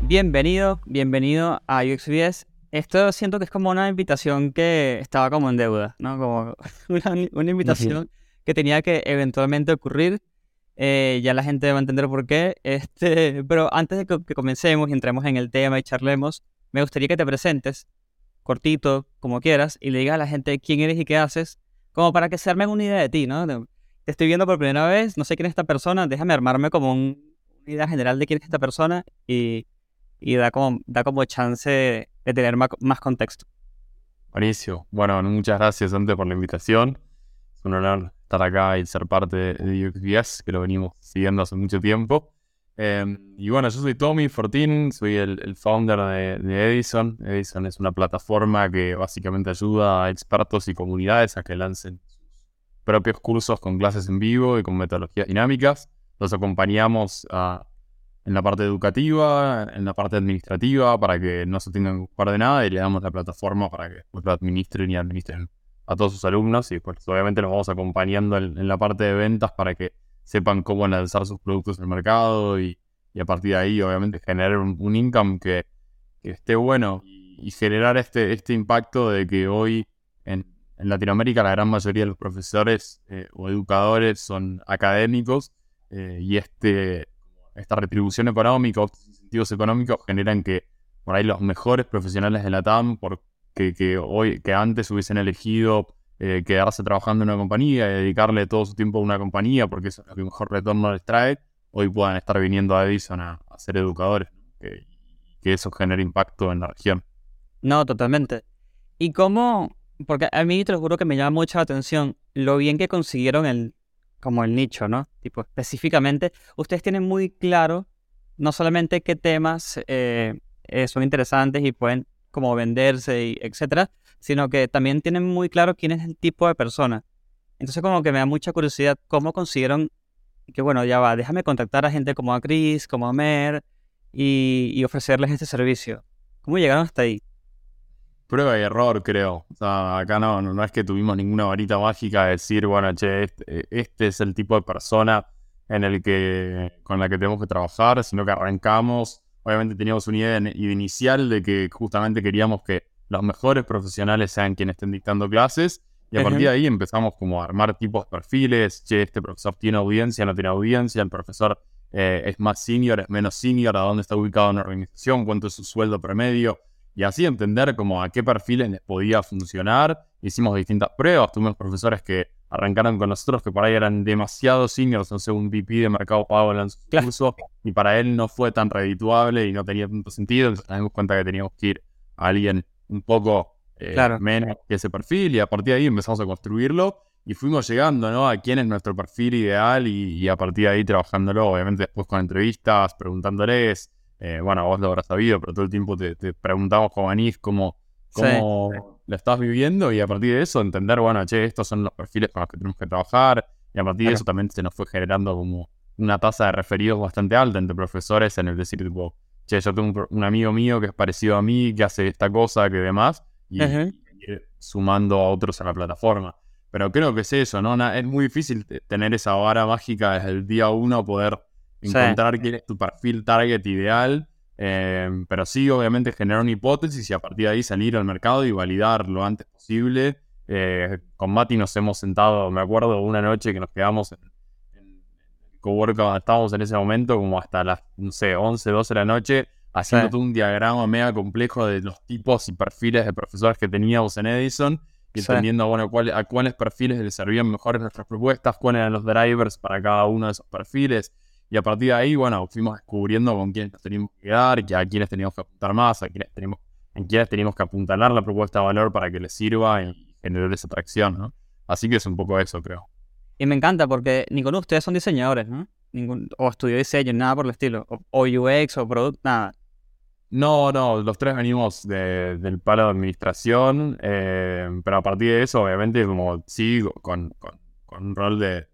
Bienvenido, bienvenido a UXBS. Esto siento que es como una invitación que estaba como en deuda, ¿no? Como una, una invitación que tenía que eventualmente ocurrir. Eh, ya la gente va a entender por qué. Este, pero antes de que, que comencemos y entremos en el tema y charlemos, me gustaría que te presentes, cortito, como quieras, y le digas a la gente quién eres y qué haces, como para que se armen una idea de ti, ¿no? Te estoy viendo por primera vez, no sé quién es esta persona, déjame armarme como un- una idea general de quién es esta persona y, da, como, da como chance de tener ma- más contexto. Buenísimo. Bueno, muchas gracias antes por la invitación. Es un honor estar acá y ser parte de UXBS, que lo venimos siguiendo hace mucho tiempo. Eh, y bueno, yo soy Tommy Fortín, soy el, founder de, Edison. Edison es una plataforma que básicamente ayuda a expertos y comunidades a que lancen propios cursos con clases en vivo y con metodologías dinámicas. Los acompañamos a- en la parte educativa, en la parte administrativa, para que no se tengan que ocupar de nada y le damos la plataforma para que después lo administren y administren a todos sus alumnos. Y pues obviamente los vamos acompañando en, la parte de ventas para que sepan cómo lanzar sus productos el mercado y, y a partir de ahí obviamente generar un, un income que, que esté bueno y, y generar este, este impacto de que hoy en, en Latinoamérica la gran mayoría de los profesores eh, o educadores son académicos eh, y este, esta retribución económica estos incentivos económicos generan que por ahí los mejores profesionales de la TAM, porque que hoy, que antes hubiesen elegido eh, quedarse trabajando en una compañía y dedicarle todo su tiempo a una compañía, porque eso es lo que mejor retorno les trae, hoy puedan estar viniendo a Edison a, ser educadores, que, que eso genere impacto en la región. No, totalmente. ¿Y cómo? Porque a mí te lo juro que me llama mucho la atención lo bien que consiguieron el, como el nicho, ¿no? Tipo, específicamente, ustedes tienen muy claro no solamente qué temas eh, eh, son interesantes y pueden como venderse y etcétera, sino que también tienen muy claro quién es el tipo de persona. Entonces como que me da mucha curiosidad cómo consiguieron que bueno, ya va, déjame contactar a gente como a Chris, como a Mer y, y ofrecerles este servicio. ¿Cómo llegaron hasta ahí? Prueba y error, creo. O sea, acá no, no, no es que tuvimos ninguna varita mágica de decir, bueno, che, este, este es el tipo de persona en el que, con la que tenemos que trabajar, sino que arrancamos. Obviamente teníamos una idea in- inicial de que justamente queríamos que los mejores profesionales sean quienes estén dictando clases. Y a partir de ahí empezamos como a armar tipos de perfiles. Che, este profesor tiene audiencia, no tiene audiencia. El profesor eh, es más senior, es menos senior. A dónde está ubicado en la organización, cuánto es su sueldo promedio y así entender como a qué perfiles les podía funcionar. Hicimos distintas pruebas, tuvimos profesores que arrancaron con nosotros que por ahí eran demasiado seniors, no sé, un VP de Mercado Pago lanzó su Claro. curso y para él no fue tan redituable y no tenía tanto sentido, entonces nos dimos cuenta que teníamos que ir a alguien un poco eh, Claro. menos que ese perfil y a partir de ahí empezamos a construirlo y fuimos llegando, ¿no? A quién es nuestro perfil ideal y, y a partir de ahí trabajándolo, obviamente después con entrevistas, preguntándoles, eh, bueno, vos lo habrás sabido, pero todo el tiempo te, te preguntamos como Anís cómo, Sí. cómo lo estás viviendo y a partir de eso entender, bueno, che, estos son los perfiles con los que tenemos que trabajar y a partir de eso también se nos fue generando como una tasa de referidos bastante alta entre profesores en el decir, tipo, che, yo tengo un, amigo mío que es parecido a mí, que hace esta cosa, que demás, y, sumando a otros a la plataforma. Pero creo que es eso, ¿no? Na- es muy difícil te- tener esa vara mágica desde el día uno, poder Sí. encontrar quién es tu perfil target ideal. eh, pero sí, obviamente, generar una hipótesis y a partir de ahí salir al mercado y validar lo antes posible. Eh, con Mati nos hemos sentado, me acuerdo, una noche que nos quedamos en, en el cowork donde estábamos en ese momento, como hasta las, no sé, 11, 12 de la noche, haciendo Sí. un diagrama mega complejo de los tipos y perfiles de profesores que teníamos en Edison y Sí. entendiendo, bueno, cuál- a cuáles perfiles les servían mejores nuestras propuestas, cuáles eran los drivers para cada uno de esos perfiles. Y a partir de ahí, bueno, fuimos descubriendo con quiénes nos teníamos que quedar, que a quiénes teníamos que apuntar más, a quiénes teníamos, en quiénes teníamos que apuntalar la propuesta de valor para que les sirva y generar esa atracción, ¿no? Así que es un poco eso, creo. Y me encanta porque ninguno de ustedes son diseñadores, ¿no? Ningún, o estudió diseño, nada por el estilo. O, o UX o product, nada. No, no, los tres venimos de- del palo de administración, eh, pero a partir de eso, obviamente, como sí, con, con- con un rol de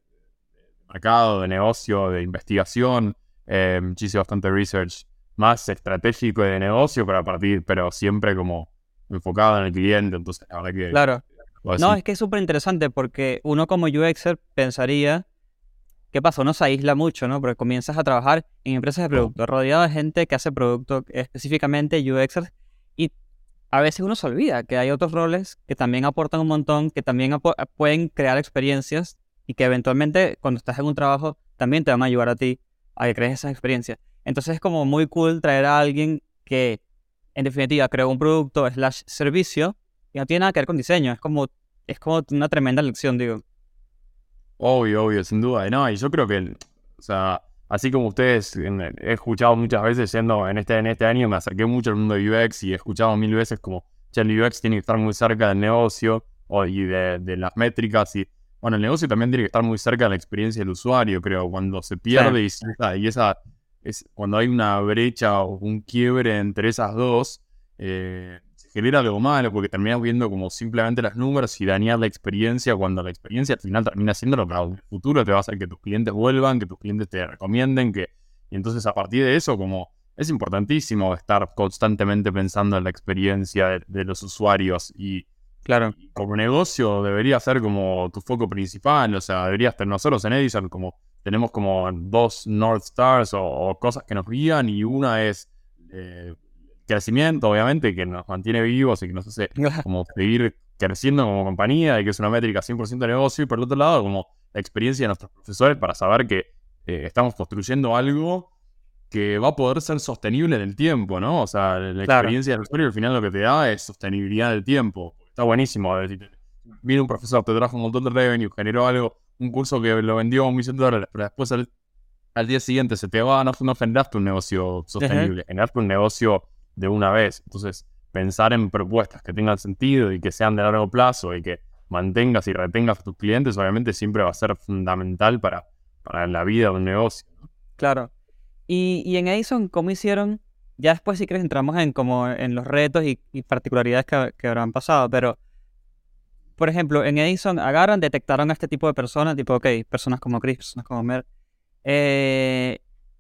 mercado, de negocio, de investigación, eh, hice bastante research más estratégico y de negocio, pero a partir, pero siempre como enfocado en el cliente, entonces la verdad que... Claro. No, es que es súper interesante porque uno como UXer pensaría ¿qué pasa? Uno se aísla mucho, ¿no? Porque comienzas a trabajar en empresas de producto, rodeado de gente que hace producto específicamente UXers y a veces uno se olvida que hay otros roles que también aportan un montón, que también pueden crear experiencias y que eventualmente cuando estás en un trabajo también te van a ayudar a ti a que crees esas experiencias. Entonces es como muy cool traer a alguien que en definitiva creó un producto slash servicio y no tiene nada que ver con diseño. Es como, es como una tremenda lección, digo. Obvio, obvio, sin duda. No, y yo creo que, o sea, así como ustedes, he escuchado muchas veces yendo en este, en este año, me acerqué mucho al mundo de UX y he escuchado mil veces como, che, el UX tiene que estar muy cerca del negocio o, y de, las métricas y, bueno, el negocio también tiene que estar muy cerca de la experiencia del usuario, creo, cuando se pierde y, esa, es cuando hay una brecha o un quiebre entre esas dos, eh, genera algo malo porque terminas viendo como simplemente las números y dañar la experiencia cuando la experiencia al final termina siendo lo que en el futuro te va a hacer que tus clientes vuelvan, que tus clientes te recomienden, que... Y entonces a partir de eso como es importantísimo estar constantemente pensando en la experiencia de, los usuarios y Claro. como negocio debería ser como tu foco principal, o sea, deberías tener nosotros en Edison como tenemos como dos North Stars o, cosas que nos guían y una es eh, crecimiento, obviamente, que nos mantiene vivos y que nos hace como seguir creciendo como compañía y que es una métrica 100% de negocio. Y por el otro lado, como la experiencia de nuestros profesores para saber que eh, estamos construyendo algo que va a poder ser sostenible en el tiempo, ¿no? O sea, la experiencia del usuario al final lo que te da es sostenibilidad del tiempo. Está buenísimo. Viene un profesor, te trajo un montón de revenue, generó algo, un curso que lo vendió a un millón de dólares, pero después al, día siguiente se te va, no, no generaste un negocio sostenible, generaste un negocio de una vez. Entonces, pensar en propuestas que tengan sentido y que sean de largo plazo y que mantengas y retengas a tus clientes, obviamente siempre va a ser fundamental para, para la vida de un negocio. Claro. Y, en Edison, ¿cómo hicieron? Ya después, si quieres, entramos en, como en los retos y, particularidades que, que, habrán pasado, pero, por ejemplo, en Edison agarran, detectaron a este tipo de personas, tipo, ok, personas como Chris, personas como Mer, eh,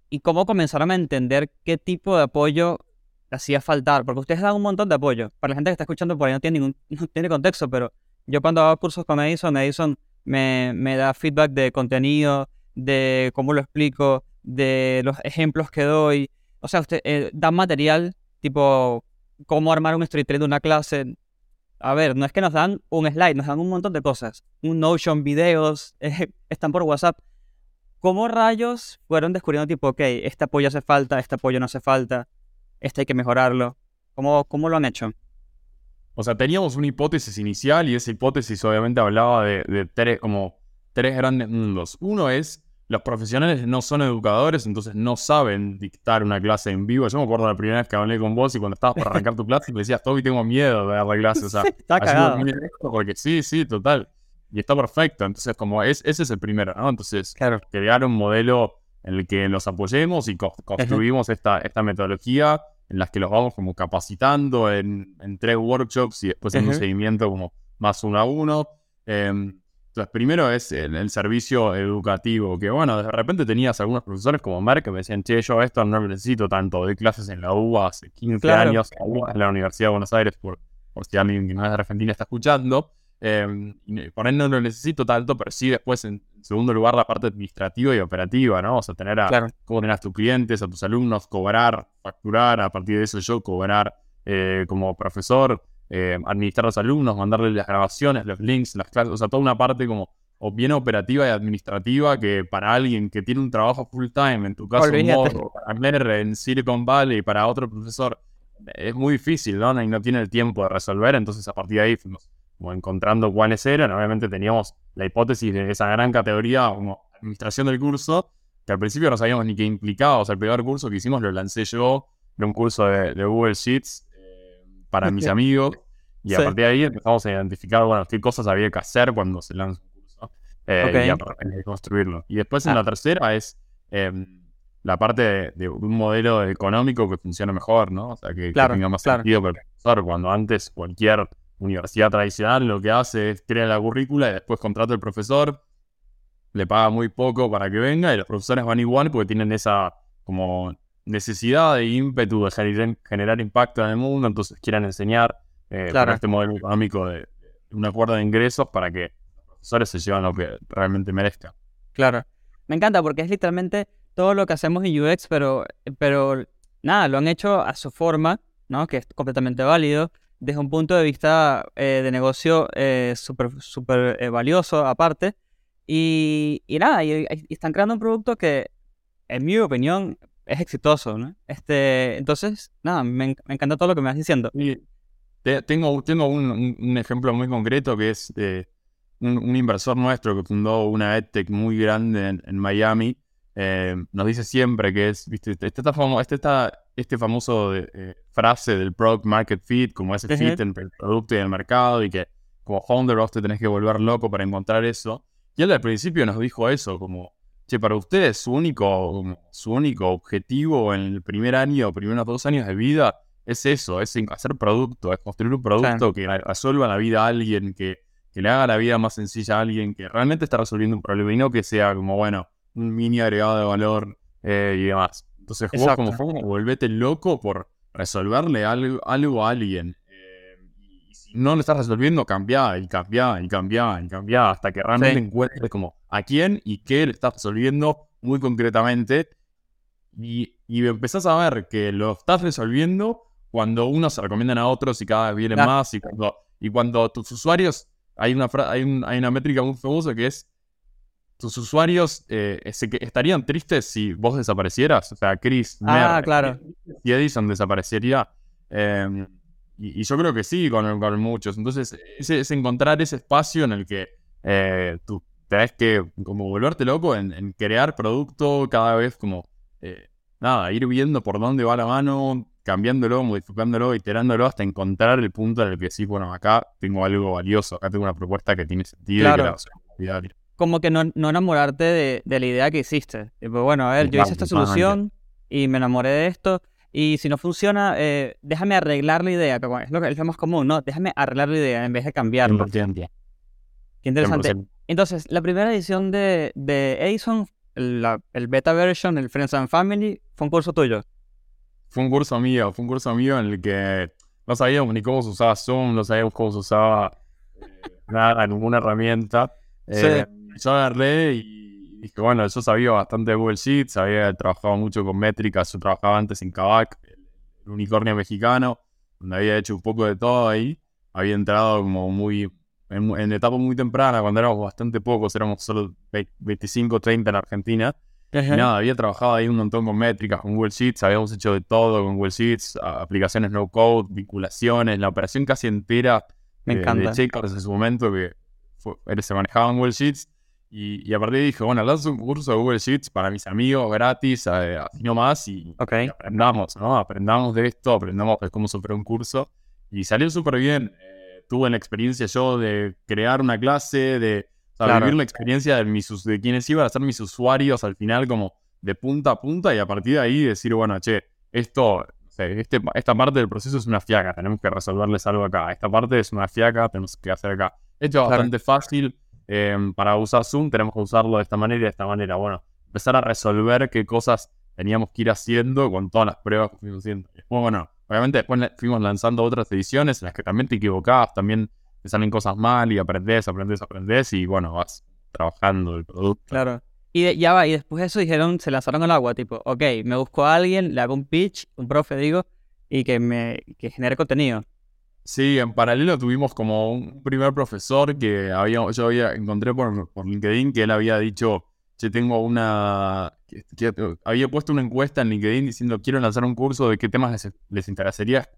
y cómo comenzaron a entender qué tipo de apoyo hacía faltar, porque ustedes dan un montón de apoyo. Para la gente que está escuchando por ahí no tiene ningún no tiene contexto, pero yo cuando hago cursos con Edison, Edison me, me da feedback de contenido, de cómo lo explico, de los ejemplos que doy. O sea, usted eh, da material tipo cómo armar un storytelling de una clase. A ver, no es que nos dan un slide, nos dan un montón de cosas. Un Notion, videos, eh, están por WhatsApp. ¿Cómo rayos fueron descubriendo tipo, ok, este apoyo hace falta, este apoyo no hace falta? este hay que mejorarlo. ¿Cómo, cómo lo han hecho? O sea, teníamos una hipótesis inicial y esa hipótesis obviamente hablaba de, tres, como tres grandes mundos. Uno es, los profesionales no son educadores, entonces no saben dictar una clase en vivo. Yo me acuerdo la primera vez que hablé con vos y cuando estabas por arrancar tu clase me decías, Toby, tengo miedo de dar la clase. O sea, está cagado. Porque sí, sí, total. Y está perfecto. Entonces, como es, ese es el primero, ¿no? Entonces, crear un modelo en el que los apoyemos y construimos esta, esta metodología en las que los vamos como capacitando en, tres workshops y después en un seguimiento como más uno a uno. Em, entonces, primero es el, servicio educativo, que bueno, de repente tenías algunos profesores como Merck que me decían, che, yo esto no necesito tanto, de clases en la UBA hace 15 años, en la Universidad de Buenos Aires, por, por si alguien que no es de Argentina está escuchando. Eh, por ahí no lo necesito tanto, pero sí después, en segundo lugar, la parte administrativa y operativa, ¿no? O sea, tener a cómo tener a tus clientes, a tus alumnos, cobrar, facturar, a partir de eso yo cobrar eh, como profesor, eh, administrar a los alumnos, mandarles las grabaciones, los links, las clases, o sea, toda una parte como o bien operativa y administrativa que para alguien que tiene un trabajo full time, en tu caso, para en Silicon Valley, para otro profesor, es muy difícil, ¿no? Y no tiene el tiempo de resolver, entonces a partir de ahí fuimos como encontrando cuáles eran. Obviamente teníamos la hipótesis de esa gran categoría como administración del curso, que al principio no sabíamos ni qué implicaba. O sea, el primer curso que hicimos lo lancé yo, de un curso de, Google Sheets para mis amigos. Y a partir de ahí empezamos a identificar, bueno, qué cosas había que hacer cuando se lanza un curso. Eh, y a, construirlo. Y después en la ah. tercera es em, la parte de, un modelo económico que funcione mejor, ¿no? O sea, que, tenga más sentido para el profesor. Cuando antes cualquier universidad tradicional lo que hace es crear la currícula y después contrata al profesor, le paga muy poco para que venga y los profesores van igual porque tienen esa como necesidad e ímpetu de generar, impacto en el mundo, entonces quieren enseñar eh, este modelo económico de, un acuerdo de ingresos para que los profesores se lleven lo que realmente merezcan. Claro. me encanta porque es literalmente todo lo que hacemos en UX, pero, pero nada, lo han hecho a su forma, ¿no? Que es completamente válido, desde un punto de vista eh, de negocio eh, súper super, eh, valioso aparte. Y, y nada, y, están creando un producto que, en mi opinión, es exitoso, ¿no? Este, entonces, nada, me, me encanta todo lo que me vas diciendo. Y tengo tengo un, un, ejemplo muy concreto que es un, un, inversor nuestro que fundó una EdTech muy grande en, en Miami. nos dice siempre que es, viste, este, este, este, está, este famoso eh, frase del product market fit, como ese fit entre el producto y el mercado, y que como founder vos te tenés que volver loco para encontrar eso. Y él al principio nos dijo eso, como, che, para ustedes su único, su único objetivo en el primer año, primeros dos años de vida, es eso, es hacer producto, es construir un producto que resuelva la vida a alguien, que, que le haga la vida más sencilla a alguien, que realmente está resolviendo un problema y no que sea como, bueno, un mini agregado de valor eh, y demás. Entonces vos como forma volvete loco por resolverle algo, algo a alguien. Eh, y si no lo estás resolviendo, cambia y cambia y cambia y cambia hasta que realmente encuentres como a quién y qué le estás resolviendo muy concretamente. Y, y empezás a ver que lo estás resolviendo cuando unos se recomiendan a otros y cada vez vienen más. Y cuando, y cuando tus usuarios, hay una, hay, hay una métrica muy famosa que es tus usuarios eh, estarían tristes si vos desaparecieras. O sea, Chris, ah, claro. y Edison desaparecería. Em, y, yo creo que sí, con, con muchos. Entonces, es, encontrar ese espacio en el que eh, tenés que como volverte loco en, crear producto cada vez como, eh, nada, ir viendo por dónde va la mano, cambiándolo, modificándolo, iterándolo hasta encontrar el punto en el que decís, bueno, acá tengo algo valioso, acá tengo una propuesta que tiene sentido y que la como que no, enamorarte de, la idea que hiciste. Tipo, bueno, a ver, yo hice esta solución y me enamoré de esto. Y si no funciona, eh, déjame arreglar la idea, que es lo, que, es lo más común, ¿no? Déjame arreglar la idea en vez de cambiarla. Qué interesante. Entonces, la primera edición de, de Edison, el beta version, el Friends and Family, fue un curso tuyo. Fue un curso mío, fue un curso mío en el que no sabíamos ni cómo se usaba Zoom, no sabíamos cómo se usaba eh, nada, ninguna herramienta. Eh, yo agarré y dije, bueno, yo sabía bastante de Google Sheets, había trabajado mucho con métricas, yo trabajaba antes en Kavak, el unicornio mexicano, donde había hecho un poco de todo ahí. Había entrado como muy, en, etapa muy temprana, cuando éramos bastante pocos, éramos solo 25, 30 en Argentina. Y nada, había trabajado ahí un montón con métricas, con Google Sheets, habíamos hecho de todo con Google Sheets, aplicaciones no code, vinculaciones, la operación casi entera Me de, encanta. de checkers en su momento que se manejaba en Google Sheets y, y a partir de ahí dije, bueno, lanzo un curso de Google Sheets para mis amigos gratis, eh, así nomás, y, aprendamos, ¿no? Aprendamos de esto, aprendamos de cómo superar un curso. Y salió súper bien. Tuve la experiencia yo de crear una clase, de vivir la experiencia de, mis, de quienes iban a ser mis usuarios al final como de punta a punta y a partir de ahí decir, bueno, che, esto, este, esta parte del proceso es una fiaca, tenemos que resolverles algo acá. Esta parte es una fiaca, tenemos que hacer acá. Esto es bastante fácil Em, para usar Zoom tenemos que usarlo de esta manera y de esta manera. Bueno, empezar a resolver qué cosas teníamos que ir haciendo con todas las pruebas que fuimos haciendo. bueno, obviamente después fuimos lanzando otras ediciones en las que también te equivocabas, también te salen cosas mal y aprendes, aprendes, aprendes y bueno, vas trabajando el producto. Claro. Y ya va, y después de eso dijeron, se lanzaron al agua, tipo, ok, me busco a alguien, le hago un pitch, un profe digo, y que me que genere contenido. Sí, en paralelo tuvimos como un primer profesor que había, yo había encontré por, por LinkedIn que él había dicho, yo tengo una, había puesto una encuesta en LinkedIn diciendo quiero lanzar un curso de qué temas les, interesaría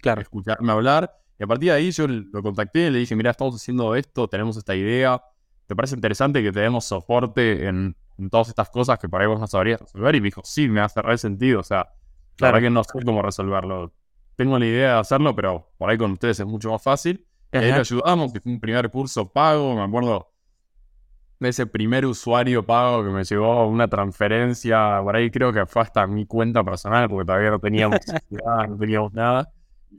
claro. escucharme hablar. Y a partir de ahí yo lo contacté y le dije, mira, estamos haciendo esto, tenemos esta idea, ¿te parece interesante que te demos soporte en, todas estas cosas que para vos no sabrías resolver? Y me dijo, sí, me hace re sentido, o sea, claro. que no sé cómo resolverlo tengo la idea de hacerlo, pero por ahí con ustedes es mucho más fácil. Y ahí le ayudamos, que fue un primer curso pago, me acuerdo ese primer usuario pago que me llegó una transferencia, por ahí creo que fue hasta mi cuenta personal, porque todavía no teníamos nada, no teníamos nada.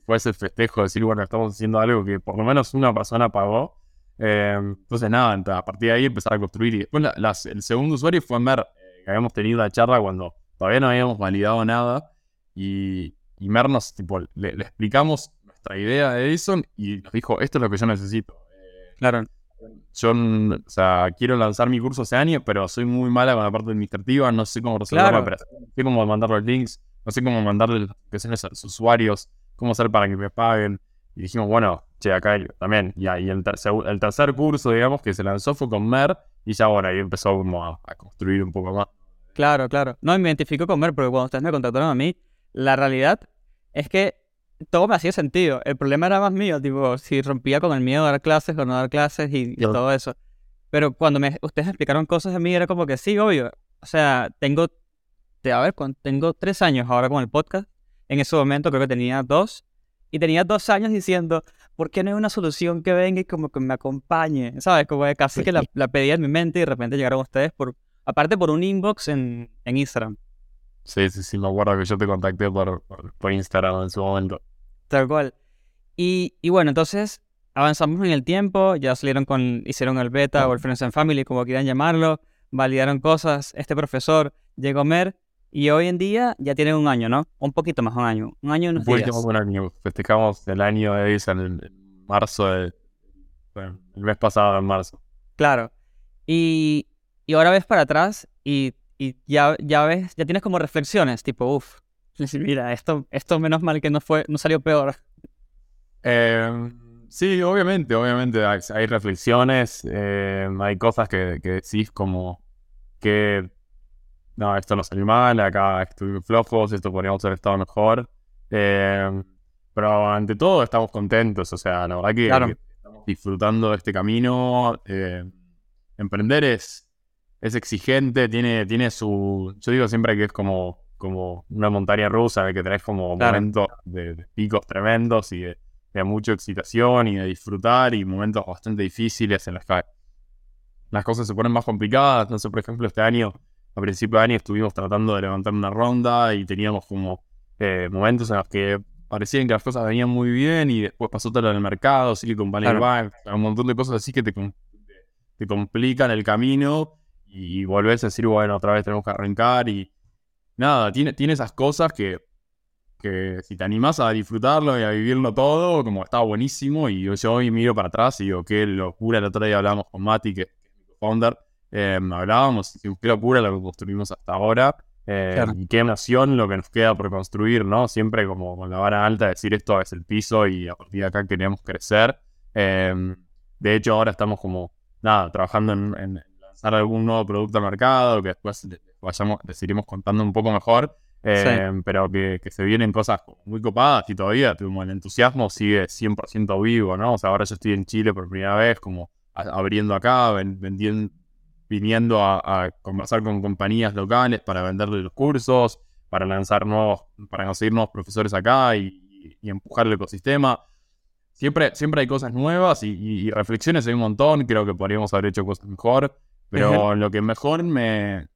Fue ese festejo de decir, bueno, estamos haciendo algo que por lo menos una persona pagó. Eh, entonces, nada, a partir de ahí empezar a construir. Y después el segundo usuario fue Mer, eh, que habíamos tenido la charla cuando todavía no habíamos validado nada. Y, y Mernos, tipo, le, explicamos nuestra idea de Edison y nos dijo, esto es lo que yo necesito. claro. Yo, o sea, quiero lanzar mi curso hace años, pero soy muy mala con la parte administrativa, no sé cómo resolver Claro. la operación, no sé cómo mandar los links, no sé cómo mandarle las notificaciones a los usuarios, cómo hacer para que me paguen. Y dijimos, bueno, che, acá también. Y ahí el tercer, el tercer curso, digamos, que se lanzó fue con Mer, y ya, bueno, ahí empezó como a, a construir un poco más. Claro, claro. No, me identifico con Mer, porque cuando ustedes me contactaron a mí, la realidad es que todo me hacía sentido. El problema era más mío, tipo, si rompía con el miedo de dar clases o no dar clases y, y todo eso. Pero cuando me, ustedes explicaron cosas de mí, era como que sí, obvio. O sea, tengo, te- a ver, tengo tres años ahora con el podcast. En ese momento creo que tenía dos. Y tenía dos años diciendo, ¿por qué no hay una solución que venga y como que me acompañe? ¿Sabes? Como que casi que la, la pedía en mi mente y de repente llegaron ustedes por, aparte por un inbox en, en Instagram. Sí, sí, sí, me acuerdo que yo te contacté por, por, por Instagram en su momento. Tal cual. Y, y bueno, entonces avanzamos en el tiempo, ya salieron con, hicieron el beta o el Friends and Family, como quieran llamarlo, validaron cosas, este profesor llegó a Mer y hoy en día ya tienen un año, ¿no? Un poquito más, un año. Un año y unos Fue días. un año. Festejamos el año de Edison en, en marzo, de, bueno, el mes pasado, en marzo. Claro. Y, y ahora ves para atrás y, y ya, ya ves, ya tienes como reflexiones, tipo, uff, mira, esto, esto menos mal que no fue, no salió peor. Eh, sí, obviamente, obviamente hay, hay reflexiones, eh, hay cosas que, que decís como que no, esto no salió mal, acá estuvimos flojos, esto podríamos haber estado mejor. Eh, pero ante todo estamos contentos, o sea, la verdad que, Claro. que estamos disfrutando de este camino. emprender es, es exigente, tiene, tiene su... Yo digo siempre que es como, como una montaña rusa, en el que tenés como Claro. momentos de, de picos tremendos y de, de mucha excitación y de disfrutar y momentos bastante difíciles en los que las cosas se ponen más complicadas. No sé, por ejemplo, este año, a principio de año, estuvimos tratando de levantar una ronda y teníamos como eh, momentos en los que parecían que las cosas venían muy bien y después pasó todo en el mercado, Silicon Valley Claro. Bank, un montón de cosas así que te- te complican el camino y volvés a decir, bueno, otra vez tenemos que arrancar y nada, tiene, tiene esas cosas que, que si te animás a disfrutarlo y a vivirlo todo, como está buenísimo y yo, yo hoy miro para atrás y digo, qué locura, el otro día hablamos con Mati, que es mi co-founder, eh, hablábamos, qué locura lo que construimos hasta ahora. eh, Claro. Y qué nación lo que nos queda por construir, ¿no? Siempre como con la vara alta, decir esto es el piso y a partir de acá queremos crecer. Eh, de hecho, ahora estamos como, nada, trabajando en, en lanzar algún nuevo producto al mercado, que después vayamos, les iremos contando un poco mejor. eh, Pero que, que se vienen cosas muy copadas y todavía como el entusiasmo sigue 100% vivo, ¿no? O sea, ahora yo estoy en Chile por primera vez, como abriendo acá, ven- vendiendo, viniendo a, a conversar con compañías locales para venderle los cursos, para lanzar nuevos, para conseguir nuevos profesores acá y, y empujar el ecosistema. Siempre, siempre hay cosas nuevas y, y- y reflexiones hay un montón. Creo que podríamos haber hecho cosas mejor. Pero lo que mejor me,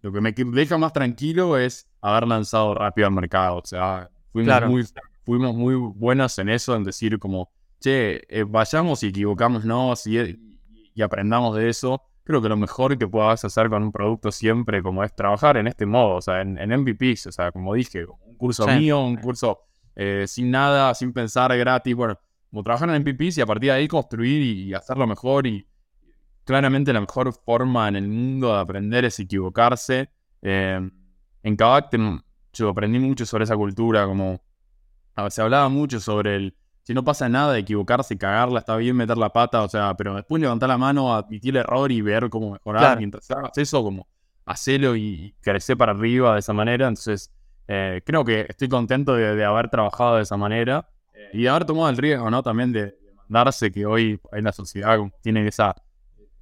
Lo que me deja más tranquilo es haber lanzado rápido al mercado. O sea, fuimos, Claro. muy, fuimos muy buenos en eso, en decir como, che, eh, vayamos y equivocámonos y, y, y aprendamos de eso. Creo que lo mejor que puedas hacer con un producto siempre como es trabajar en este modo, o sea, en, en MVPs, o sea, como dije, un curso Sí. mío, un curso eh, sin nada, sin pensar, gratis, bueno, como trabajar en MVPs y a partir de ahí construir y, y hacerlo mejor y claramente la mejor forma en el mundo de aprender es equivocarse. Eh, en Kavak yo aprendí mucho sobre esa cultura, como a ver, se hablaba mucho sobre el si no pasa nada de equivocarse y cagarla, está bien meter la pata, o sea, pero después levantar la mano, admitir el error y ver cómo mejorar. Claro. Mientras hagas eso, como hacelo y, crecer para arriba de esa manera. Entonces, eh, creo que estoy contento de, de haber trabajado de esa manera eh, y de haber tomado el riesgo, ¿no? También de, mandarse que hoy en la sociedad tiene esa...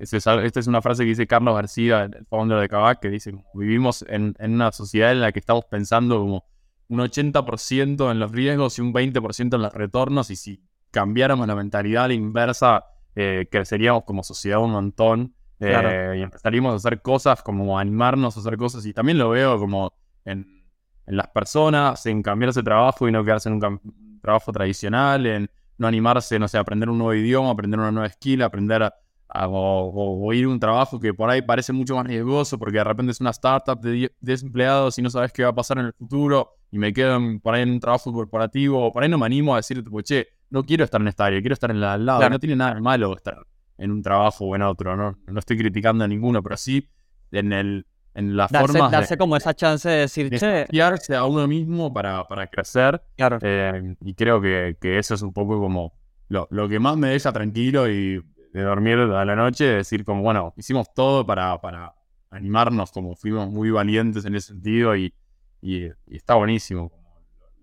es esa- esta es una frase que dice Carlos García, el founder de Kavak, que dice, vivimos en, en una sociedad en la que estamos pensando como un 80% en los riesgos y un 20% en los retornos. Y si cambiáramos la mentalidad a la inversa, eh, creceríamos como sociedad un montón. eh, Claro. Y empezaríamos a hacer cosas, como animarnos a hacer cosas. Y también lo veo como en, en las personas, en cambiarse de trabajo y no quedarse en un trabajo tradicional, en no animarse, no sé, a aprender un nuevo idioma, aprender una nueva skill, aprender a, a- o, ir a un trabajo que por ahí parece mucho más riesgoso porque de repente es una startup de 10 10 empleados y no sabes qué va a pasar en el futuro y me quedo en- por ahí en un trabajo corporativo o por ahí no me animo a decir, tipo, che, no quiero estar en esta área, quiero estar en la al lado. No tiene nada de malo estar en un trabajo o en otro, ¿no? No estoy criticando a ninguno, pero sí en el en la darse, forma darse como esa chance de decir, che, desafiarse a uno mismo para, para crecer. claro, Eh, y creo que, que eso es un poco como lo, lo que más me deja tranquilo y de dormir a la noche, decir como, bueno, hicimos todo para, para animarnos, como fuimos muy valientes en ese sentido y, y- y está buenísimo.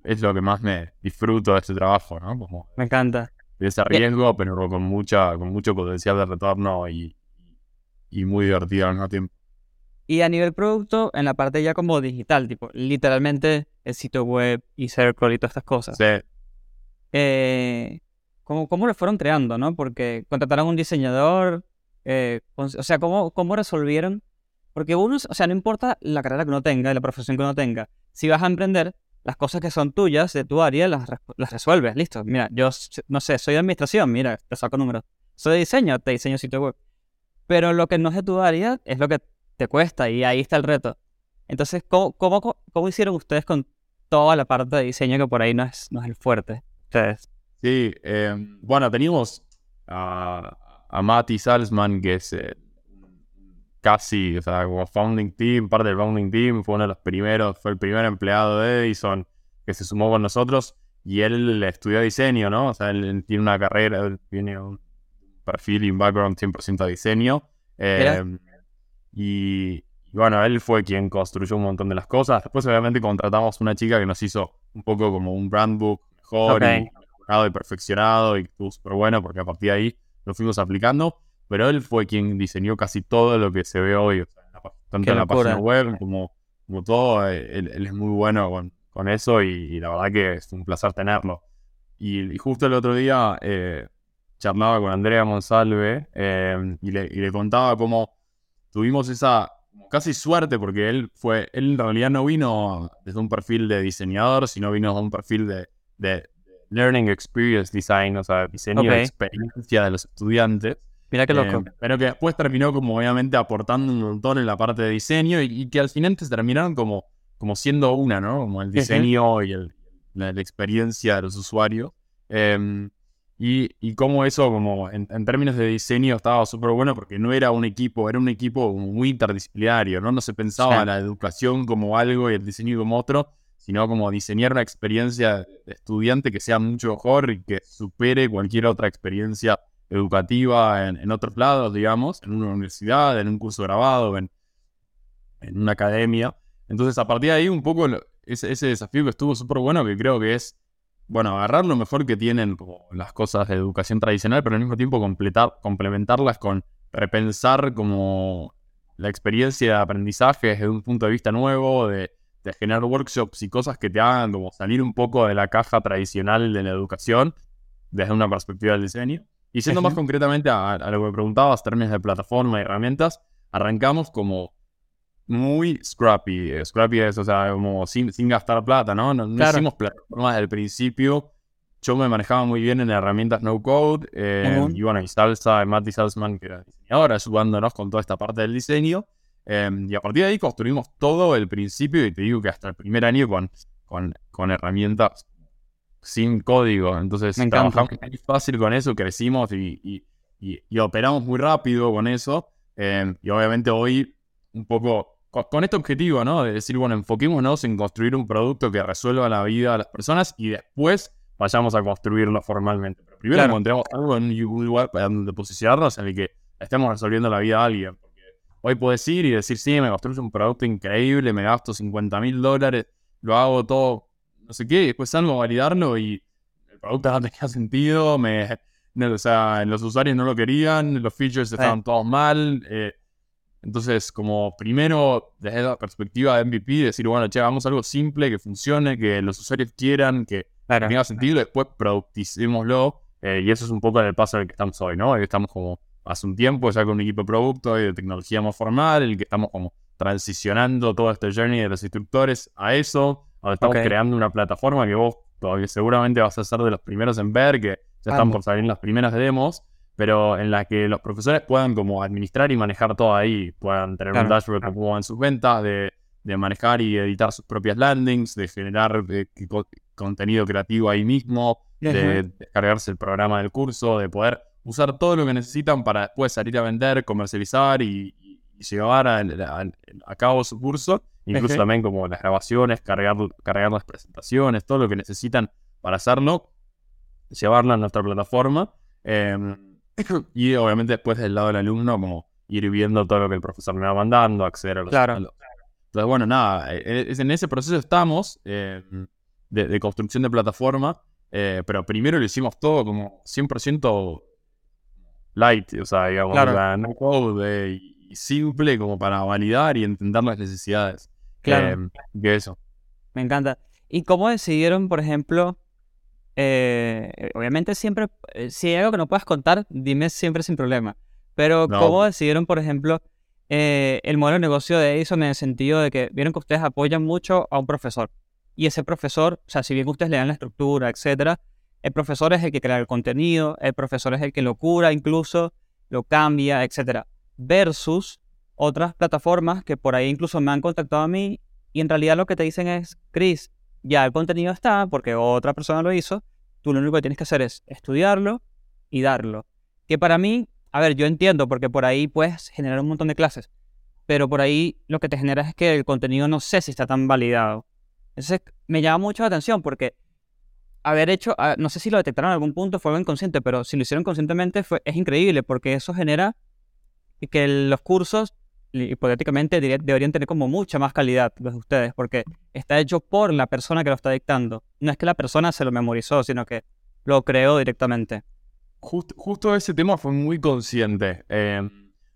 Es lo que más me disfruto de este trabajo, ¿no? Como me encanta. de ese riesgo, pero con mucha, con mucho potencial de retorno y, y muy divertido al mismo tiempo. Y a nivel producto, en la parte ya como digital, tipo, literalmente el sitio web y Circle y todas estas cosas. Sí, Eh, ¿cómo, cómo lo fueron creando, no? Porque contrataron un diseñador, eh, o sea, ¿cómo, cómo resolvieron? Porque uno, o sea, no importa la carrera que uno tenga y la profesión que uno tenga, si vas a emprender, las cosas que son tuyas, de tu área, las, las resuelves, listo. Mira, yo, no sé, soy de administración, mira, te saco números. Soy de diseño, te diseño sitio web. Pero lo que no es de tu área es lo que te cuesta y ahí está el reto. Entonces, ¿cómo, cómo, cómo hicieron ustedes con toda la parte de diseño que por ahí no es, no es el fuerte? Ustedes. Sí, eh, bueno, teníamos a, a Mati Salzman, que es eh, casi, o sea, como founding team, parte del founding team, fue uno de los primeros, fue el primer empleado de Edison que se sumó con nosotros y él estudió diseño, ¿no? O sea, él, tiene una carrera, él tiene un perfil y un background 100% de diseño. eh, y, y bueno, él fue quien construyó un montón de las cosas. Después, obviamente, contratamos una chica que nos hizo un poco como un brand book mejor y y perfeccionado y estuvo súper bueno porque a partir de ahí lo fuimos aplicando. Pero él fue quien diseñó casi todo lo que se ve hoy, o sea, en la pa- tanto en la página web como, como todo. eh, Él, él es muy bueno con, con eso y, y la verdad que es un placer tenerlo. Y, y justo el otro día eh, charlaba con Andrea Monsalve eh, y, le, y le contaba cómo tuvimos esa casi suerte porque él fue, él en realidad no vino desde un perfil de diseñador, sino vino de un perfil de, de Learning Experience Design, o sea, diseño de experiencia de los estudiantes. Mira qué loco. Eh, pero que después terminó como obviamente aportando un montón en la parte de diseño y, y que al final te terminaron como, como siendo una, ¿no? Como el diseño y el- la, la experiencia de los usuarios. Eh, y, y cómo eso, como en, en términos de diseño, estaba súper bueno porque no era un equipo, era un equipo muy interdisciplinario, ¿no? No se pensaba Sí. la educación como algo y el diseño como otro, sino como diseñar una experiencia de estudiante que sea mucho mejor y que supere cualquier otra experiencia educativa en, en otros lados, digamos, en una universidad, en un curso grabado, en, en una academia. Entonces, a partir de ahí, un poco ese, ese desafío que estuvo súper bueno, que creo que es, bueno, agarrar lo mejor que tienen como las cosas de educación tradicional, pero al mismo tiempo completar, complementarlas con repensar como la experiencia de aprendizaje desde un punto de vista nuevo, de, de generar workshops y cosas que te hagan como salir un poco de la caja tradicional de la educación desde una perspectiva del diseño. Y siendo más concretamente a, a lo que me preguntabas, términos de plataforma y herramientas, arrancamos como muy scrappy. Scrappy es, o sea, como sin, sin gastar plata, ¿no? No, no Claro. hicimos plataformas desde el principio. Yo me manejaba muy bien en herramientas no code. eh, Ujú. Y bueno, y Salsa, Mati Salzman, que era diseñadora, ayudándonos con toda esta parte del diseño. Eh, y a partir de ahí construimos todo el principio. Y te digo que hasta el primer año con, con, con herramientas sin código. Entonces Me trabajamos muy fácil con eso, crecimos y, y- y- y operamos muy rápido con eso. eh, y obviamente hoy un poco co- con este objetivo, ¿no? De decir, bueno, enfoquémonos en construir un producto que resuelva la vida de las personas y después vayamos a construirlo formalmente. Pero primero Claro. encontremos algo en un lugar para donde posicionarnos en el que estemos resolviendo la vida de alguien. Hoy puedes ir y decir, sí, me construyo un producto increíble, me gasto 50 mil dólares, lo hago todo, no sé qué, y después salgo a validarlo y el producto no tenía sentido, me, no, o sea, los usuarios no lo querían, los features estaban todos mal. eh, entonces, como primero, desde la perspectiva de MVP, decir, bueno, che, hagamos algo simple, que funcione, que los usuarios quieran, que Claro. tenga sentido, después producticémoslo. eh, y eso es un poco el paso en el que estamos hoy, ¿no? Hoy estamos como hace un tiempo ya con un equipo de producto y de tecnología más formal, el que estamos como transicionando todo este journey de los instructores a eso. Ahora estamos creando una plataforma que vos todavía seguramente vas a ser de los primeros en ver, que ya están por salir las primeras demos, pero en la que los profesores puedan como administrar y manejar todo ahí, puedan tener un dashboard de cómo van sus ventas, de, de manejar y editar sus propias landings, de generar co- contenido creativo ahí mismo, de descargarse el programa del curso, de poder usar todo lo que necesitan para después salir a vender, comercializar y, llevar a, cabo su curso. Incluso también como las grabaciones, cargar, cargar las presentaciones, todo lo que necesitan para hacerlo, llevarlo a nuestra plataforma. Em, y obviamente después del lado del alumno, como ir viendo todo lo que el profesor me va mandando, acceder a los... Claro. Entonces, bueno, nada, e, e, en ese proceso estamos em, de, construcción de plataforma, eh, pero primero lo hicimos todo como 100% light, o sea, digamos, no code y simple como para validar y entender las necesidades. Claro. Em, que eso. Me encanta. ¿Y cómo decidieron, por ejemplo, eh, obviamente siempre, eh, si hay algo que no puedas contar, dime siempre sin problema. Pero ¿cómo decidieron, por ejemplo, eh, el modelo de negocio de Edison en el sentido de que vieron que ustedes apoyan mucho a un profesor? Y ese profesor, o sea, si bien ustedes le dan la estructura, etcétera, el profesor es el que crea el contenido, el profesor es el que lo cura incluso, lo cambia, etcétera. Versus otras plataformas que por ahí incluso me han contactado a mí y en realidad lo que te dicen es, Chris, ya el contenido está porque otra persona lo hizo, tú lo único que tienes que hacer es estudiarlo y darlo. Que para mí, a ver, yo entiendo porque por ahí puedes generar un montón de clases, pero por ahí lo que te genera es que el contenido no sé si está tan validado. Entonces me llama mucho la atención porque haber hecho, ah, no sé si lo detectaron en algún punto, fue algo inconsciente, pero si lo hicieron conscientemente fue, es increíble porque eso genera que los cursos hipotéticamente deberían tener como mucha más calidad los de ustedes, porque está hecho por la persona que lo está dictando. No es que la persona se lo memorizó, sino que lo creó directamente. justo ese tema fue muy consciente. Eh,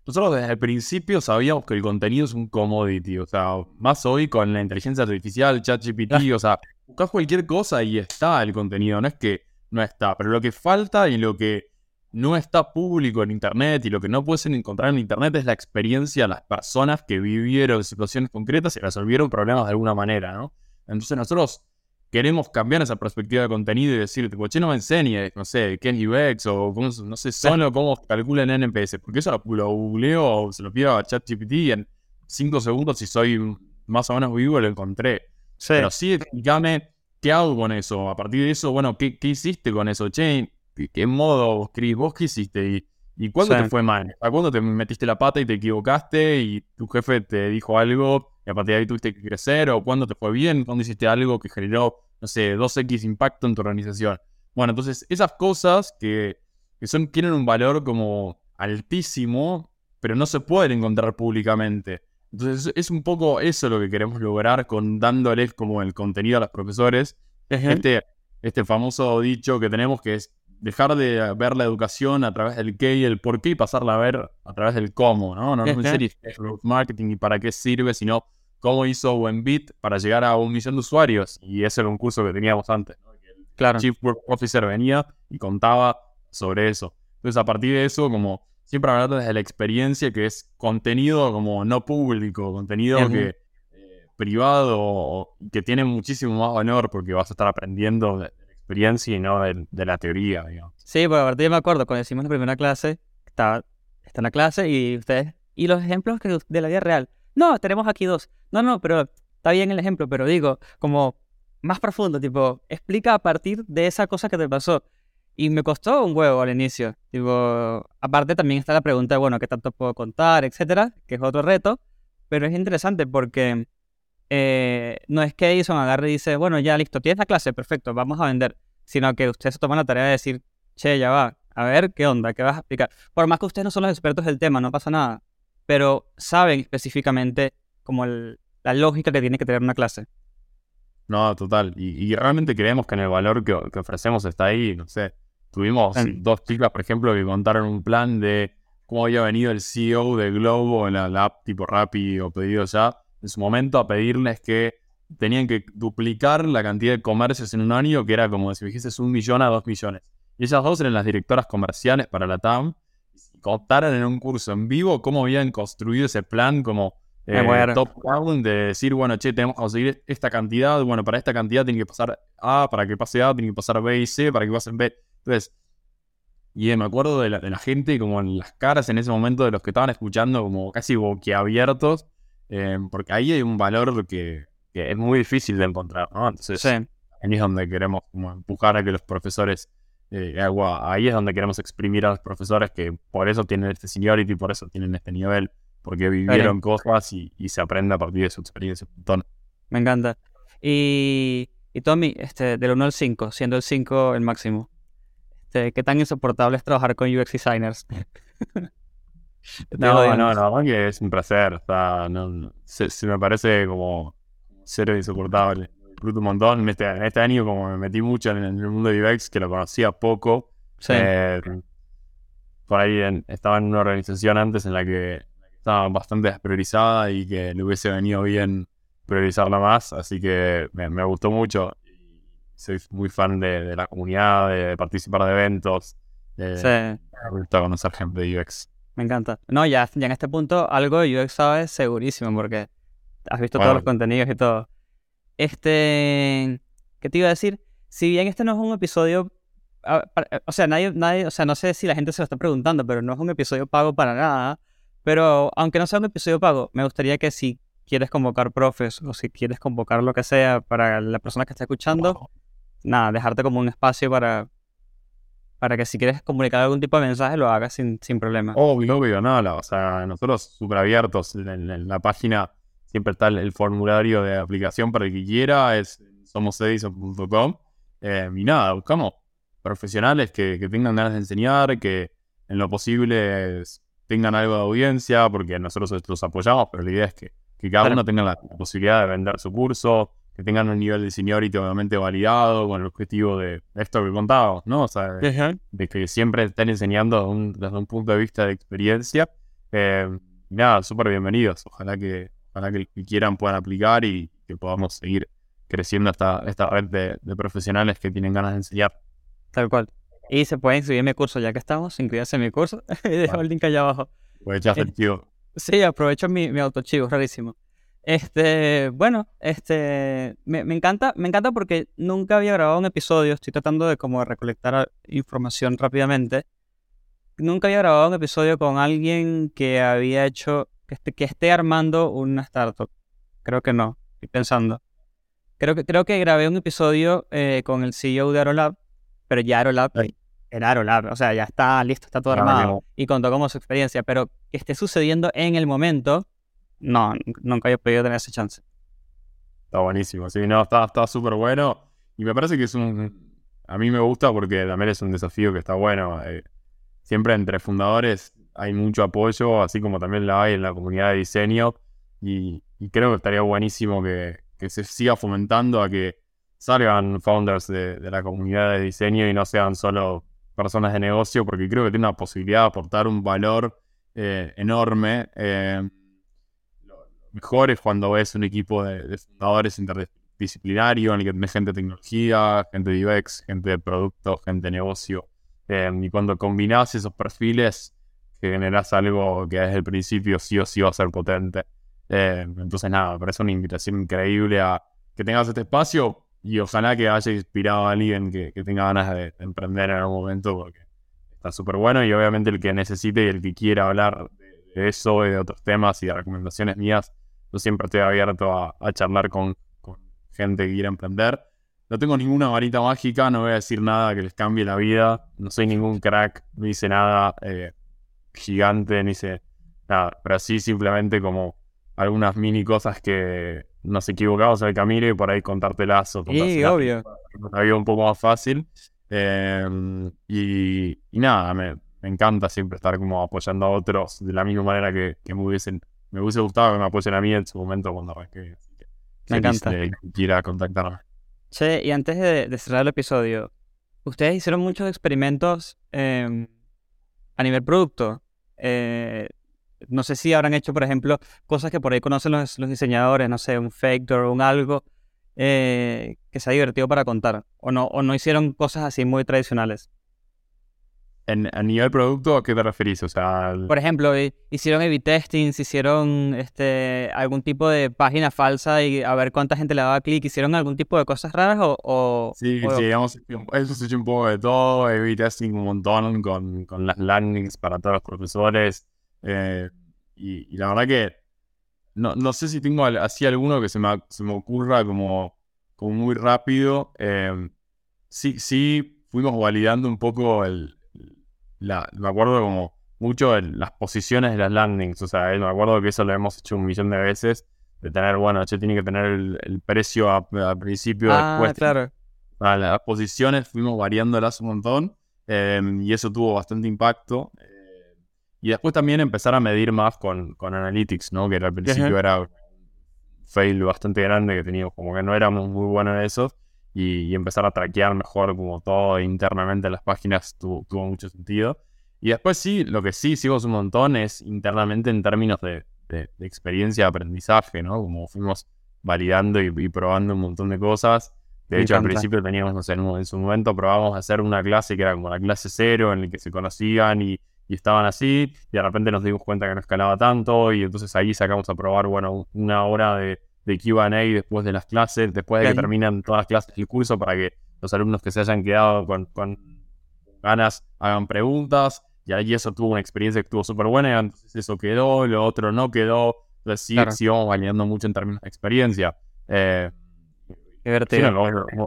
nosotros desde el principio sabíamos que el contenido es un commodity, o sea, más hoy con la inteligencia artificial, ChatGPT, o sea, buscas cualquier cosa y está el contenido, no es que no está, pero lo que falta y lo que no está público en Internet y lo que no puedes encontrar en Internet es la experiencia de las personas que vivieron situaciones concretas y resolvieron problemas de alguna manera, ¿no? Entonces nosotros queremos cambiar esa perspectiva de contenido y decir, tipo, che, no me enseñes, no sé, qué es o no sé, solo cómo calculan NPS, porque eso lo, googleo o se lo pido a ChatGPT y en cinco segundos, si soy más o menos vivo, lo encontré. Pero sí, explícame qué hago con eso. A partir de eso, bueno, ¿qué, qué hiciste con eso? Che, ¿qué modo, Chris? ¿Vos qué hiciste? ¿Y, cuándo te fue mal? ¿A cuándo te metiste la pata y te equivocaste y tu jefe te dijo algo y a partir de ahí tuviste que crecer? ¿O cuándo te fue bien? ¿Cuándo hiciste algo que generó, no sé, 2X impacto en tu organización? Bueno, entonces esas cosas que, son, tienen un valor como altísimo, pero no se pueden encontrar públicamente. Entonces es un poco eso lo que queremos lograr con dándoles como el contenido a los profesores. Este, este famoso dicho que tenemos que es dejar de ver la educación a través del qué y el por qué y pasarla a ver a través del cómo, ¿no? No, no es marketing y para qué sirve, sino cómo hizo Buenbit para llegar a un millón de usuarios. Y ese era un curso que teníamos antes, ¿no? el claro. Chief Work Officer venía y contaba sobre eso. Entonces, a partir de eso, como siempre hablando desde la experiencia, que es contenido como no público, contenido que eh, privado, que tiene muchísimo más valor porque vas a estar aprendiendo de, experiencia y no de, la teoría, digamos. Sí, porque aparte yo me acuerdo, cuando hicimos la primera clase, estaba, está en la clase y ustedes, y los ejemplos que, de la vida real. No, tenemos aquí dos. No, no, pero está bien el ejemplo, pero digo, como más profundo, tipo, explica a partir de esa cosa que te pasó. Y me costó un huevo al inicio. Tipo, aparte también está la pregunta de, bueno, ¿qué tanto puedo contar, etcétera? Que es otro reto. Pero es interesante porque eh, no es que Edison agarre y dice, bueno, ya listo, tienes la clase, perfecto, vamos a vender. Sino que usted se toma la tarea de decir, che, ya va, a ver qué onda, qué vas a explicar. Por más que ustedes no son los expertos del tema, no pasa nada. Pero saben específicamente como la lógica que tiene que tener una clase. No, total. Y, realmente creemos que en el valor que, ofrecemos está ahí. No sé, tuvimos dos chicas, por ejemplo, que contaron un plan de cómo había venido el CEO de Globo en la, app tipo Rappi o pedido ya en su momento a pedirles que tenían que duplicar la cantidad de comercios en un año, que era como si dijese un millón a dos millones. Y ellas dos eran las directoras comerciales para la TAM. Y contaron en un curso en vivo cómo habían construido ese plan como eh, top down de decir, bueno, che, tenemos que conseguir esta cantidad. Bueno, para esta cantidad tiene que pasar A, para que pase A, tiene que pasar B y C, para que pasen B. Entonces, y me acuerdo de la, de la gente, como en las caras en ese momento de los que estaban escuchando, como casi boquiabiertos eh, porque ahí hay un valor que, es muy difícil de encontrar, ¿no? Entonces, ahí es donde queremos como empujar a que los profesores, eh, ahí es donde queremos exprimir a los profesores que por eso tienen este seniority, por eso tienen este nivel, porque vivieron cosas y, se aprende a partir de su experiencia. Me encanta. Y, y Tommy, este, del 1 al 5, siendo el 5 el máximo, este, ¿qué tan insoportable es trabajar con UX designers? no, no, no, no, que es un placer. O sea, no, se, me parece como cero insoportable. Disfruto un montón. En este, en este año, como me metí mucho en, el mundo de UX, que lo conocía poco. Eh, por ahí estaba en una organización antes en la que estaba bastante despriorizada y que le hubiese venido bien priorizarla más, así que me, gustó mucho. Soy muy fan de, la comunidad, de participar de eventos. sí. Me gusta conocer gente de UX. Me encanta. No, ya, ya en este punto algo de UX sabes segurísimo porque has visto todos los contenidos y todo. Este, ¿qué te iba a decir? Si bien este no es un episodio, o sea, nadie, nadie, o sea, no sé si la gente se lo está preguntando, pero no es un episodio pago para nada. Pero aunque no sea un episodio pago, me gustaría que si quieres convocar profes o si quieres convocar lo que sea para la persona que está escuchando, nada, dejarte como un espacio para, para que si quieres comunicar algún tipo de mensaje lo hagas sin, sin problema. Obvio, obvio, nada, o sea, nosotros súper abiertos en, la página siempre está el, formulario de aplicación para el que quiera, es somosedison.com eh, y nada, buscamos profesionales que, que tengan ganas de enseñar, que en lo posible tengan algo de audiencia, porque nosotros los apoyamos, pero la idea es que que cada uno tenga la, posibilidad de vender su curso, que tengan un nivel de seniority obviamente validado con el objetivo de esto que contábamos, ¿no? O sea, de, que siempre estén enseñando desde un punto de vista de experiencia. Eh, nada, súper bienvenidos. Ojalá que, ojalá que, quieran puedan aplicar y que podamos seguir creciendo esta, esta red de, profesionales que tienen ganas de enseñar. Tal cual. Y se pueden inscribir en mi curso, ya que estamos, inscribirse en mi curso. Dejo el link allá abajo. Pues ya sentido. Sí, aprovecho mi, mi autochivo, rarísimo. Este, bueno, este, me, encanta, me encanta porque nunca había grabado un episodio, estoy tratando de como recolectar información rápidamente. Nunca había grabado un episodio con alguien que había hecho, que esté, que esté armando una startup. Creo que no, estoy pensando. Creo que, creo que grabé un episodio eh, con el CEO de Aerolab, pero ya Aerolab era Aerolab, o sea, ya está listo, está todo armado y contó como su experiencia, pero que esté sucediendo en el momento, no, nunca había podido tener esa chance. Está buenísimo, sí, no, está súper bueno y me parece que es un... A mí me gusta porque también es un desafío que está bueno. Eh, siempre entre fundadores hay mucho apoyo, así como también la hay en la comunidad de diseño y, creo que estaría buenísimo que, se siga fomentando a que salgan founders de, de la comunidad de diseño y no sean solo personas de negocio, porque creo que tiene una posibilidad de aportar un valor eh, enorme. Eh, mejor es cuando ves un equipo de, fundadores interdisciplinario en el que tenés gente de tecnología, gente de UX, gente de producto, gente de negocio. Eh, y cuando combinás esos perfiles, generás algo que desde el principio sí o sí va a ser potente. entonces, nada, me parece una invitación increíble a que tengas este espacio y ojalá que haya inspirado a alguien que, tenga ganas de, emprender en algún momento, porque está súper bueno. Y obviamente el que necesite y el que quiera hablar de, eso y de otros temas y de recomendaciones mías, yo siempre estoy abierto a, charlar con, gente que quiera emprender. No tengo ninguna varita mágica, no voy a decir nada que les cambie la vida. No soy ningún crack, no hice nada eh, gigante, ni hice nada. Pero sí simplemente como algunas mini cosas que nos equivocamos en el camino y por ahí contártelas o Sí, obvio. Había un poco más fácil. Em, y, nada, me, encanta siempre estar como apoyando a otros de la misma manera que, me hubiesen me hubiese gustado que me apoyen a mí en su momento cuando arranqué. me encanta. quiera contactarme. Che, y antes de, cerrar el episodio, ustedes hicieron muchos experimentos em, a nivel producto. Eh, no sé si habrán hecho, por ejemplo, cosas que por ahí conocen los, diseñadores, no sé, un factor o un algo eh, que sea divertido para contar. O no, o no hicieron cosas así muy tradicionales. En, a nivel producto, ¿a qué te referís? O sea, Por ejemplo, hicieron A-B testing, hicieron este, algún tipo de página falsa y a ver cuánta gente le daba clic, hicieron algún tipo de cosas raras o... sí, sí, digamos, eso se hecho un poco de todo, A-B testing un montón con, con las landings para todos los profesores, eh, y, la verdad que no, no, sé si tengo así alguno que se me, se me ocurra como, como muy rápido. Em, sí, sí, fuimos validando un poco el, la, me acuerdo como mucho en las posiciones de las landings, o sea, me acuerdo que eso lo hemos hecho un millón de veces, de tener, bueno, che, tiene que tener el, precio al principio, ah, después. claro. las posiciones fuimos variándolas un montón em, y eso tuvo bastante impacto. Eh, y después también empezar a medir más con, con Analytics, ¿no? Que al principio era un fail bastante grande que teníamos, como que no éramos muy buenos en eso. Y, empezar a traquear mejor como todo internamente en las páginas tuvo, tuvo mucho sentido. Y después sí, lo que sí hicimos un montón es internamente en términos de, de, experiencia de aprendizaje, ¿no? Como fuimos validando y, probando un montón de cosas. De hecho, al principio teníamos, no sé, en, su momento probábamos hacer una clase que era como la clase cero, en la que se conocían y, y, estaban así, y de repente nos dimos cuenta que no escalaba tanto, y entonces ahí sacamos a probar, bueno, una hora de, de QA después de las clases, después de que terminan todas las clases del curso, para que los alumnos que se hayan quedado con, con ganas hagan preguntas y ahí eso tuvo una experiencia que estuvo súper buena, entonces eso quedó, lo otro no quedó. Entonces sí, sí vamos variando mucho en términos de experiencia. Eh, Qué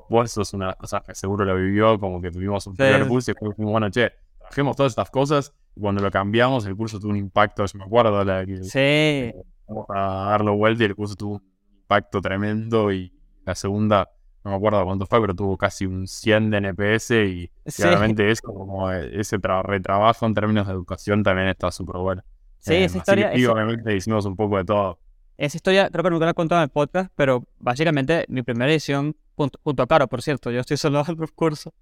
vos, sos una cosa que seguro lo vivió, como que tuvimos un primer curso y fue como, bueno, che, trajimos todas estas cosas y cuando lo cambiamos el curso tuvo un impacto, yo me acuerdo, la, que, sí. vamos a darlo vuelta y el curso tuvo un impacto tremendo y la segunda no me acuerdo cuánto fue, pero tuvo casi un 100 de NPS y claramente eso, como ese retrabajo en términos de educación también está súper bueno. Sí, esa historia... Así obviamente hicimos un poco de todo. Esa historia creo que nunca la he contado en el podcast, pero básicamente mi primera edición, junto, a Caro, por cierto, yo estoy solo el curso,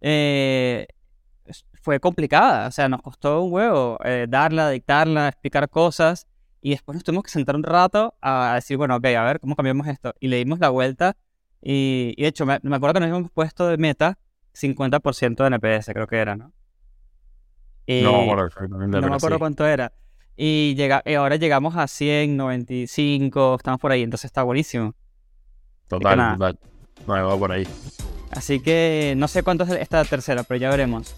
eh, fue complicada, o sea, nos costó un huevo eh, darla, dictarla, explicar cosas, y después nos tuvimos que sentar un rato a decir, bueno, ok, a ver, ¿cómo cambiamos esto? Y le dimos la vuelta y, de hecho, me, acuerdo que nos habíamos puesto de meta 50% de NPS, creo que era, ¿no? no me acuerdo, no me acuerdo cuánto era. Y, llega, y ahora llegamos a 100, 95, estamos por ahí, entonces está buenísimo. Total, total. No, va por ahí. Así que no sé cuánto es esta tercera, pero ya veremos.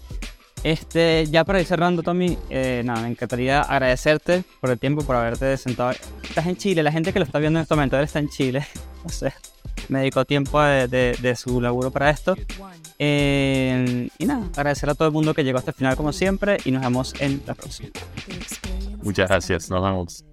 Este, ya para ir cerrando, Tommy, eh, nada, me encantaría agradecerte por el tiempo, por haberte sentado. Estás en Chile, la gente que lo está viendo en este momento, está en Chile. no sé me dedicó tiempo de, su laburo para esto. Eh, y nada, agradecer a todo el mundo que llegó hasta el final como siempre y nos vemos en la próxima. Muchas gracias, nos vemos.